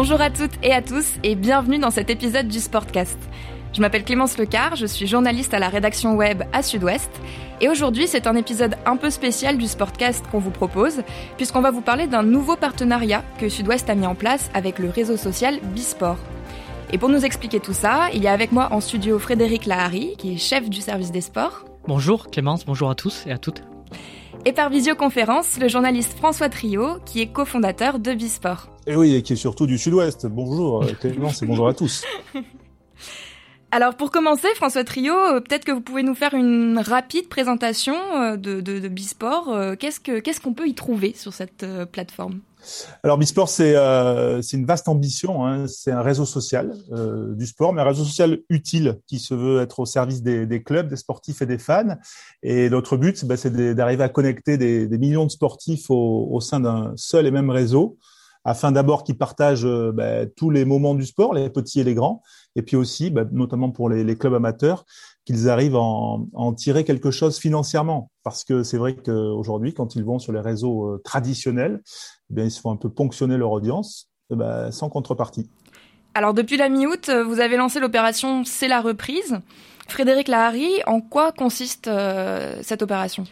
Bonjour à toutes et à tous et bienvenue dans cet épisode du Sportcast. Je m'appelle Clémence Lecar, je suis journaliste à la rédaction web à Sud-Ouest et aujourd'hui c'est un épisode un peu spécial du Sportcast qu'on vous propose puisqu'on va vous parler d'un nouveau partenariat que Sud-Ouest a mis en place avec le réseau social Bisport. Et pour nous expliquer tout ça, il y a avec moi en studio Frédéric Lahari qui est chef du service des sports. Bonjour Clémence, bonjour à tous et à toutes. Et par visioconférence, le journaliste François Trio, qui est cofondateur de Bisport. Et oui, et qui est surtout du Sud-Ouest. Bonjour euh, Clémence et bonjour à tous. Alors pour commencer, François Trio, euh, peut-être que vous pouvez nous faire une rapide présentation euh, de, de, de Bisport. Qu'est-ce que qu'est-ce qu'on peut y trouver sur cette plateforme? Alors Bisport, c'est euh, une vaste ambition. Hein. C'est un réseau social euh, du sport, mais un réseau social utile qui se veut être au service des, des clubs, des sportifs et des fans. Et notre but, bah, c'est d'arriver à connecter des, des, millions de sportifs au, au sein d'un seul et même réseau, afin d'abord qu'ils partagent euh, bah, tous les moments du sport, les petits et les grands, et puis aussi, bah, notamment pour les, clubs amateurs, qu'ils arrivent à en, tirer quelque chose financièrement. Parce que c'est vrai qu'aujourd'hui, quand ils vont sur les réseaux euh, traditionnels, eh ils se font un peu ponctionner leur audience eh ben, sans contrepartie. Alors depuis la mi-août, euh, vous avez lancé l'opération C'est la reprise. Frédéric Lahari, en quoi consiste cette opération?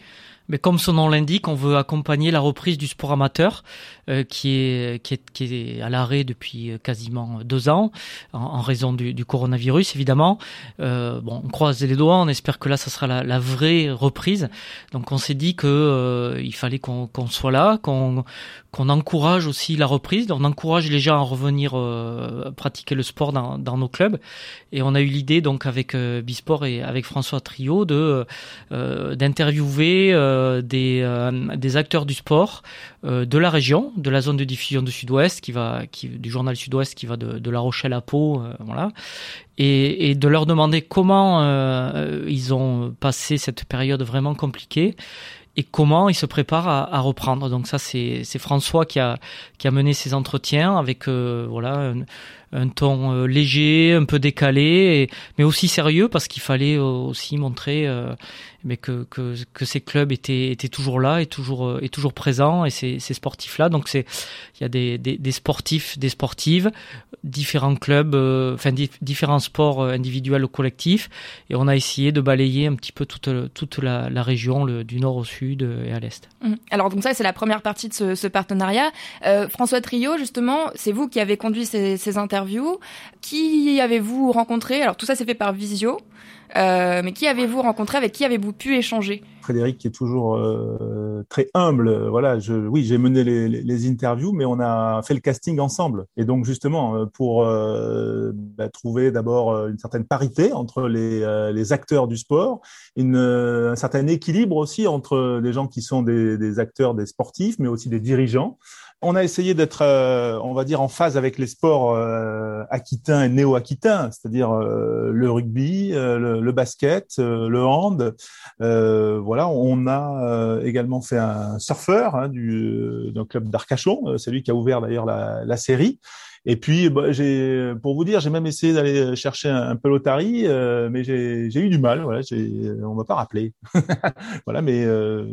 Mais comme son nom l'indique, on veut accompagner la reprise du sport amateur euh, qui, est, qui, est, qui est à l'arrêt depuis euh, quasiment deux ans en, raison du, du, coronavirus évidemment. Euh, bon, on croise les doigts, on espère que là ça sera la, la vraie reprise. Donc on s'est dit que euh, il fallait qu'on soit là, qu'on qu'on encourage aussi la reprise, on encourage les gens à revenir euh, pratiquer le sport dans, dans, nos clubs. Et on a eu l'idée donc avec euh, Bisport et avec François Trio de d'interviewer euh, des, euh, des acteurs du sport euh, de la région, de la zone de diffusion du Sud-Ouest, qui va, du journal Sud-Ouest qui va de, La Rochelle à Pau, voilà, et, de leur demander comment ils ont passé cette période vraiment compliquée et comment ils se préparent à, reprendre. Donc ça, c'est François qui a, a mené ces entretiens avec euh, voilà un, ton euh, léger, un peu décalé, mais aussi sérieux parce qu'il fallait aussi montrer euh, que, ces clubs étaient, toujours là et toujours, et toujours présents et ces, ces sportifs-là. Donc il y a des, sportifs, des sportives, différents clubs, euh, enfin différents sports individuels ou collectifs, et on a essayé de balayer un petit peu toute, la, région du nord au sud et à l'est. Mmh. Alors donc ça c'est la première partie de ce, partenariat. Euh, François Trio justement, c'est vous qui avez conduit ces, interviews qui avez-vous rencontré? Alors tout ça c'est fait par visio, euh, mais qui avez-vous rencontré? Avec qui avez-vous pu échanger? Frédéric qui est toujours euh, très humble. Voilà, je, oui, j'ai mené les, les, interviews, mais on a fait le casting ensemble. Et donc justement euh, pour euh, bah, trouver d'abord une certaine parité entre les, euh, les acteurs du sport, une, un certain équilibre aussi entre des gens qui sont des, des acteurs, des sportifs, mais aussi des dirigeants. On a essayé d'être, euh, on va dire, en phase avec les sports euh, aquitains et néo-aquitains, c'est-à-dire euh, le rugby, le, le, basket, le hand. voilà, on a également fait un surfeur hein, du d'un club d'Arcachon, c'est lui qui a ouvert d'ailleurs la, la série. Et puis, bah, j'ai, pour vous dire, j'ai même essayé d'aller chercher un, un pelotari, euh, mais j'ai, eu du mal. Voilà, on m'a pas rappelé. voilà, mais euh,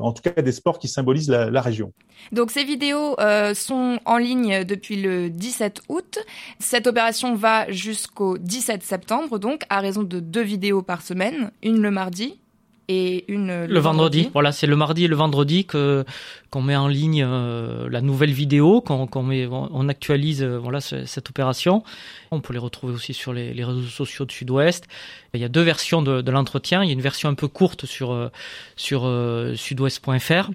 en tout cas, des sports qui symbolisent la, la région. Donc, ces vidéos euh, sont en ligne depuis le 17 août. Cette opération va jusqu'au 17 septembre, donc à raison de deux vidéos par semaine, une le mardi et une le, le vendredi. vendredi. Voilà, c'est le mardi et le vendredi que qu'on met en ligne euh, la nouvelle vidéo, qu'on qu met, on actualise euh, voilà cette opération. On peut les retrouver aussi sur les, les réseaux sociaux de Sud-Ouest. Il y a deux versions de, de l'entretien. Il y a une version un peu courte sur euh, sur euh, sudouest.fr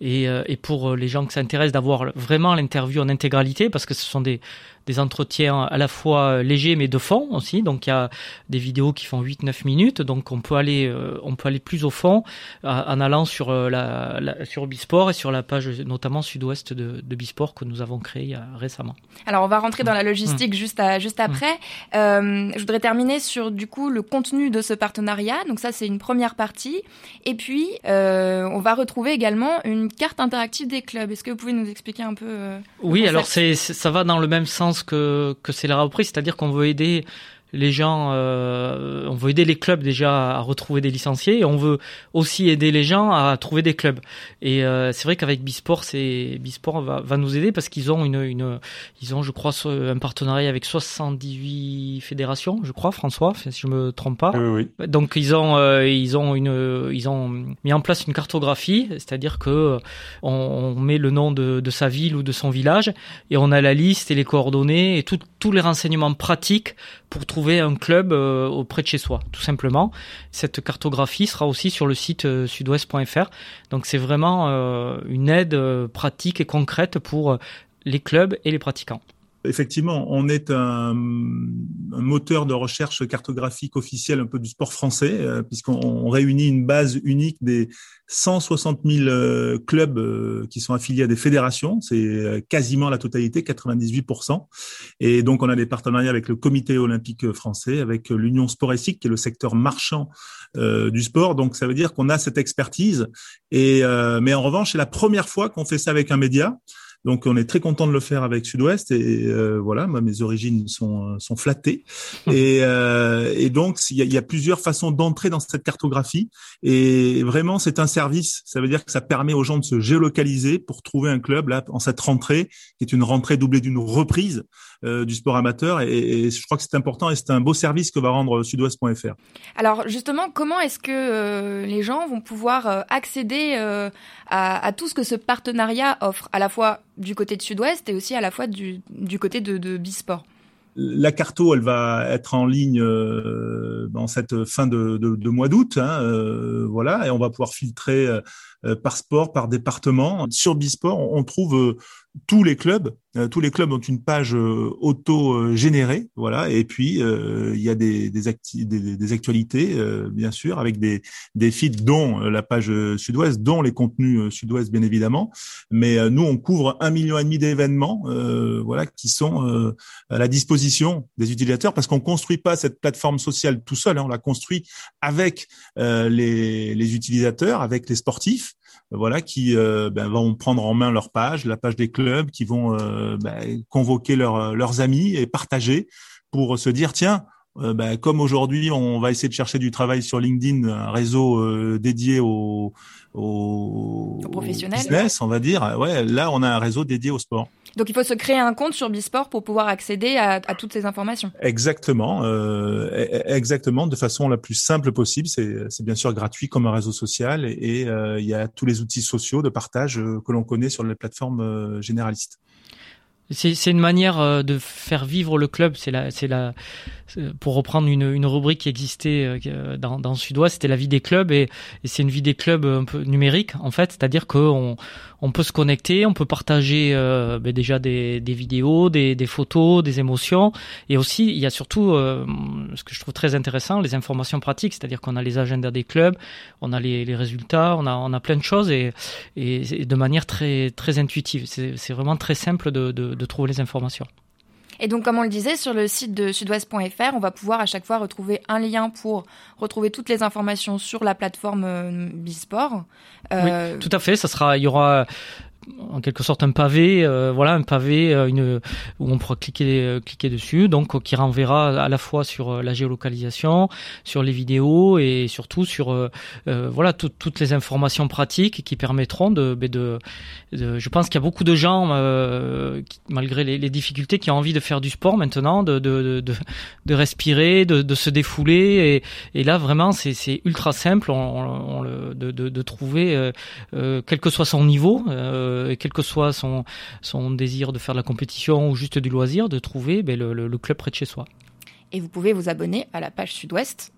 et, euh, et pour les gens qui s'intéressent d'avoir vraiment l'interview en intégralité, parce que ce sont des des entretiens à la fois légers mais de fond aussi. Donc il y a des vidéos qui font 8-9 minutes, donc on peut aller on peut aller plus au fond en allant sur la, la sur Bisport et sur la page notamment sud-ouest de, de Bisport que nous avons créé récemment. Alors on va rentrer dans la logistique mmh. juste à, juste après. Mmh. Euh, je voudrais terminer sur du coup le contenu de ce partenariat. Donc ça c'est une première partie. Et puis euh, on va retrouver également une carte interactive des clubs. Est-ce que vous pouvez nous expliquer un peu euh, Oui, alors c'est ça va dans le même sens que que c'est la reprise, c'est-à-dire qu'on veut aider les gens, euh, on veut aider les clubs déjà à retrouver des licenciés et on veut aussi aider les gens à trouver des clubs. Et euh, c'est vrai qu'avec Bisport, c'est Bisport va, va nous aider parce qu'ils ont une, une, ils ont, je crois, un partenariat avec 78 fédérations, je crois, François, si je me trompe pas. Oui, oui. Donc ils ont, euh, ils ont une, ils ont mis en place une cartographie, c'est-à-dire que on, on, met le nom de, de sa ville ou de son village et on a la liste et les coordonnées et tout, tous les renseignements pratiques pour trouver un club euh, auprès de chez soi, tout simplement. Cette cartographie sera aussi sur le site euh, sudouest.fr. Donc c'est vraiment euh, une aide pratique et concrète pour les clubs et les pratiquants. Effectivement, on est un, un, moteur de recherche cartographique officiel un peu du sport français, euh, puisqu'on réunit une base unique des 160 000 euh, clubs euh, qui sont affiliés à des fédérations. C'est quasiment la totalité, 98% Et donc, on a des partenariats avec le Comité olympique français, avec l'Union Sport qui est le secteur marchand du sport. Donc, ça veut dire qu'on a cette expertise. Et mais en revanche, c'est la première fois qu'on fait ça avec un média. Donc on est très content de le faire avec Sud-Ouest et euh, voilà, moi, mes origines sont, sont flattées et, euh, et donc il y a, y a, plusieurs façons d'entrer dans cette cartographie et vraiment c'est un service. Ça veut dire que ça permet aux gens de se géolocaliser pour trouver un club là en cette rentrée qui est une rentrée doublée d'une reprise euh, du sport amateur et, et, je crois que c'est important et c'est un beau service que va rendre Sud-Ouest.fr. Alors justement, comment est-ce que euh, les gens vont pouvoir euh, accéder à, à tout ce que ce partenariat offre, à la fois du côté de Sud-Ouest et aussi à la fois du, du côté de, de Bisport. La carto, elle va être en ligne euh, dans cette fin de, de, mois d'août, hein, euh, voilà, et on va pouvoir filtrer euh, par sport, par département. Sur Bisport, on trouve tous les clubs, euh, tous les clubs ont une page euh, auto-générée, voilà. Et puis euh, il y a des des, des, actualités, bien sûr, avec des des feeds, dont la page Sud-Ouest, dont les contenus Sud-Ouest, bien évidemment. Mais nous, on couvre un million et demi d'événements, voilà, qui sont à la disposition des utilisateurs, parce qu'on construit pas cette plateforme sociale tout seul. Hein, on la construit avec les les utilisateurs, avec les sportifs voilà, qui euh, ben, vont prendre en main leur page, la page des clubs, qui vont euh, ben, convoquer leurs amis et partager pour se dire tiens, euh, ben, comme aujourd'hui on va essayer de chercher du travail sur LinkedIn, un réseau dédié au, au, business, on va dire. Ouais, là on a un réseau dédié au sport. Donc il faut se créer un compte sur Bisport pour pouvoir accéder à, à toutes ces informations. Exactement, euh, e-, e-, exactement, de façon la plus simple possible. C'est bien sûr gratuit comme un réseau social et, et euh, il y a tous les outils sociaux de partage euh, que l'on connaît sur les plateformes euh, généralistes. C'est une manière de faire vivre le club. C'est la, c'est la, pour reprendre une, une rubrique qui existait dans, dans Sud-Ouest, c'était la vie des clubs et, et c'est une vie des clubs un peu numérique en fait, c'est-à-dire qu'on on peut se connecter, on peut partager euh, ben déjà des, des vidéos, des, des, photos, des émotions, et aussi il y a surtout euh, ce que je trouve très intéressant, les informations pratiques, c'est-à-dire qu'on a les agendas des clubs, on a les, les, résultats, on a, on a plein de choses et, et, de manière très très intuitive. C'est vraiment très simple de, de, de trouver les informations. Et donc, comme on le disait, sur le site de sudouest.fr, on va pouvoir à chaque fois retrouver un lien pour retrouver toutes les informations sur la plateforme euh, Bisport. Euh... Oui, tout à fait. Ça sera, il y aura en quelque sorte un pavé, euh, voilà un pavé euh, une, où on pourra cliquer euh, cliquer dessus, donc qui renverra à la fois sur la géolocalisation, sur les vidéos et surtout sur voilà toutes les informations pratiques qui permettront de, ben, de, de je pense qu'il y a beaucoup de gens malgré les, difficultés qui ont envie de faire du sport maintenant, de de, de, respirer, de, se défouler et, là vraiment c'est ultra simple on, on, de, trouver quel que soit son niveau. Euh, quel que soit son, son désir de faire de la compétition ou juste du loisir, de trouver ben, le, le club près de chez soi. Et vous pouvez vous abonner à la page Sud-Ouest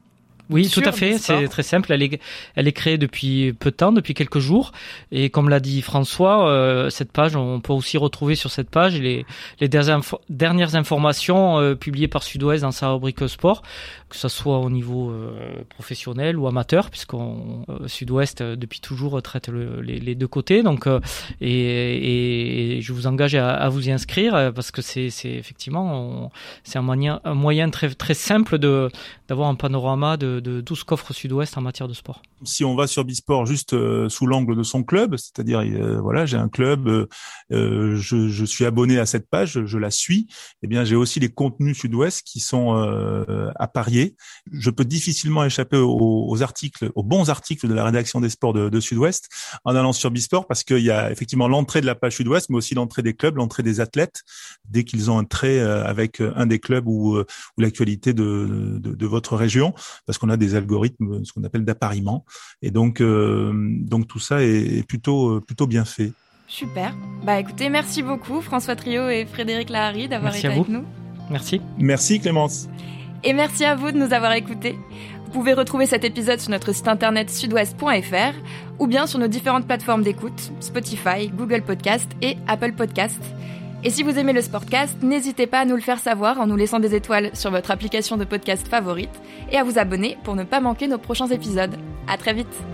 oui, tout à fait. C'est très simple. Elle est, elle est créée depuis peu de temps, depuis quelques jours. Et comme l'a dit François, euh, cette page, on peut aussi retrouver sur cette page les, les dernières informations euh, publiées par Sud-Ouest dans sa rubrique sport, que ce soit au niveau euh, professionnel ou amateur, puisqu'on Sud-Ouest depuis toujours traite le, les, les, deux côtés. Donc, et, et, je vous engage à, à vous y inscrire parce que c'est effectivement c'est un moyen, un moyen très très simple de d'avoir un panorama de de, tout ce qu'offre Sud-Ouest en matière de sport. Si on va sur Bisport juste sous l'angle de son club, c'est-à-dire voilà, j'ai un club, je, je, suis abonné à cette page, je la suis. Eh bien, j'ai aussi les contenus Sud-Ouest qui sont à parier. Je peux difficilement échapper aux, articles, aux bons articles de la rédaction des sports de, Sud-Ouest en allant sur Bisport parce qu'il y a effectivement l'entrée de la page Sud-Ouest, mais aussi l'entrée des clubs, l'entrée des athlètes dès qu'ils ont un trait euh, avec euh, un des clubs ou, euh, l'actualité de, de, votre région, parce qu'on a des algorithmes, ce qu'on appelle d'appariement, et donc donc tout ça est, plutôt plutôt bien fait. Super. Bah écoutez, merci beaucoup François Trio et Frédéric Lahari d'avoir été avec nous. Merci. Merci Clémence. Et merci à vous de nous avoir écoutés. Vous pouvez retrouver cet épisode sur notre site internet sudouest.fr ou bien sur nos différentes plateformes d'écoute, Spotify, Google Podcast et Apple Podcast. Et si vous aimez le Sportcast, n'hésitez pas à nous le faire savoir en nous laissant des étoiles sur votre application de podcast favorite et à vous abonner pour ne pas manquer nos prochains épisodes. À très vite!